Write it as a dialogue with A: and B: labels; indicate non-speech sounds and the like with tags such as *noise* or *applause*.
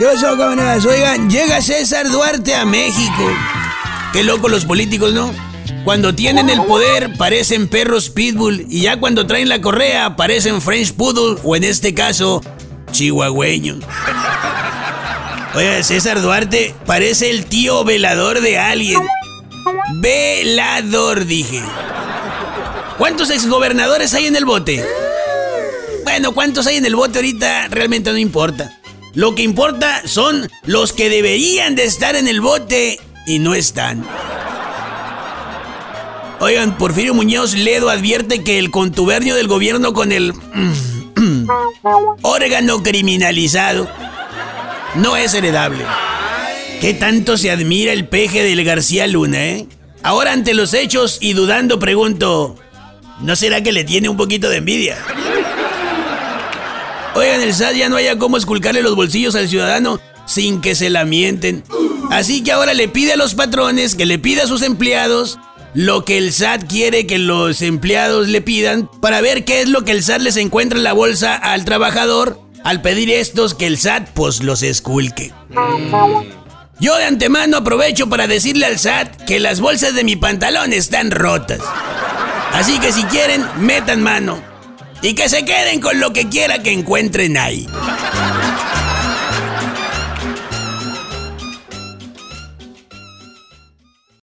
A: ¿Qué pasó, camaradas? Oigan, llega César Duarte a México. Qué loco los políticos, ¿no? Cuando tienen el poder parecen perros pitbull y ya cuando traen la correa parecen French poodle o en este caso chihuahueños. Oiga, César Duarte parece el tío velador de alguien. Velador, dije. ¿Cuántos exgobernadores hay en el bote? Bueno, ¿cuántos hay en el bote ahorita? Realmente no importa. Lo que importa son los que deberían de estar en el bote y no están. Oigan, Porfirio Muñoz Ledo advierte que el contubernio del gobierno con el *clears throat* órgano criminalizado no es heredable. ¿Qué tanto se admira el peje del García Luna, eh? Ahora ante los hechos y dudando pregunto, ¿no será que le tiene un poquito de envidia? Oigan, el SAT ya no haya cómo esculcarle los bolsillos al ciudadano sin que se la mienten. Así que ahora le pide a los patrones que le pida a sus empleados lo que el SAT quiere que los empleados le pidan para ver qué es lo que el SAT les encuentra en la bolsa al trabajador al pedir estos que el SAT pues los esculque. Yo de antemano aprovecho para decirle al SAT que las bolsas de mi pantalón están rotas. Así que si quieren, metan mano. Y que se queden con lo que quiera que encuentren ahí.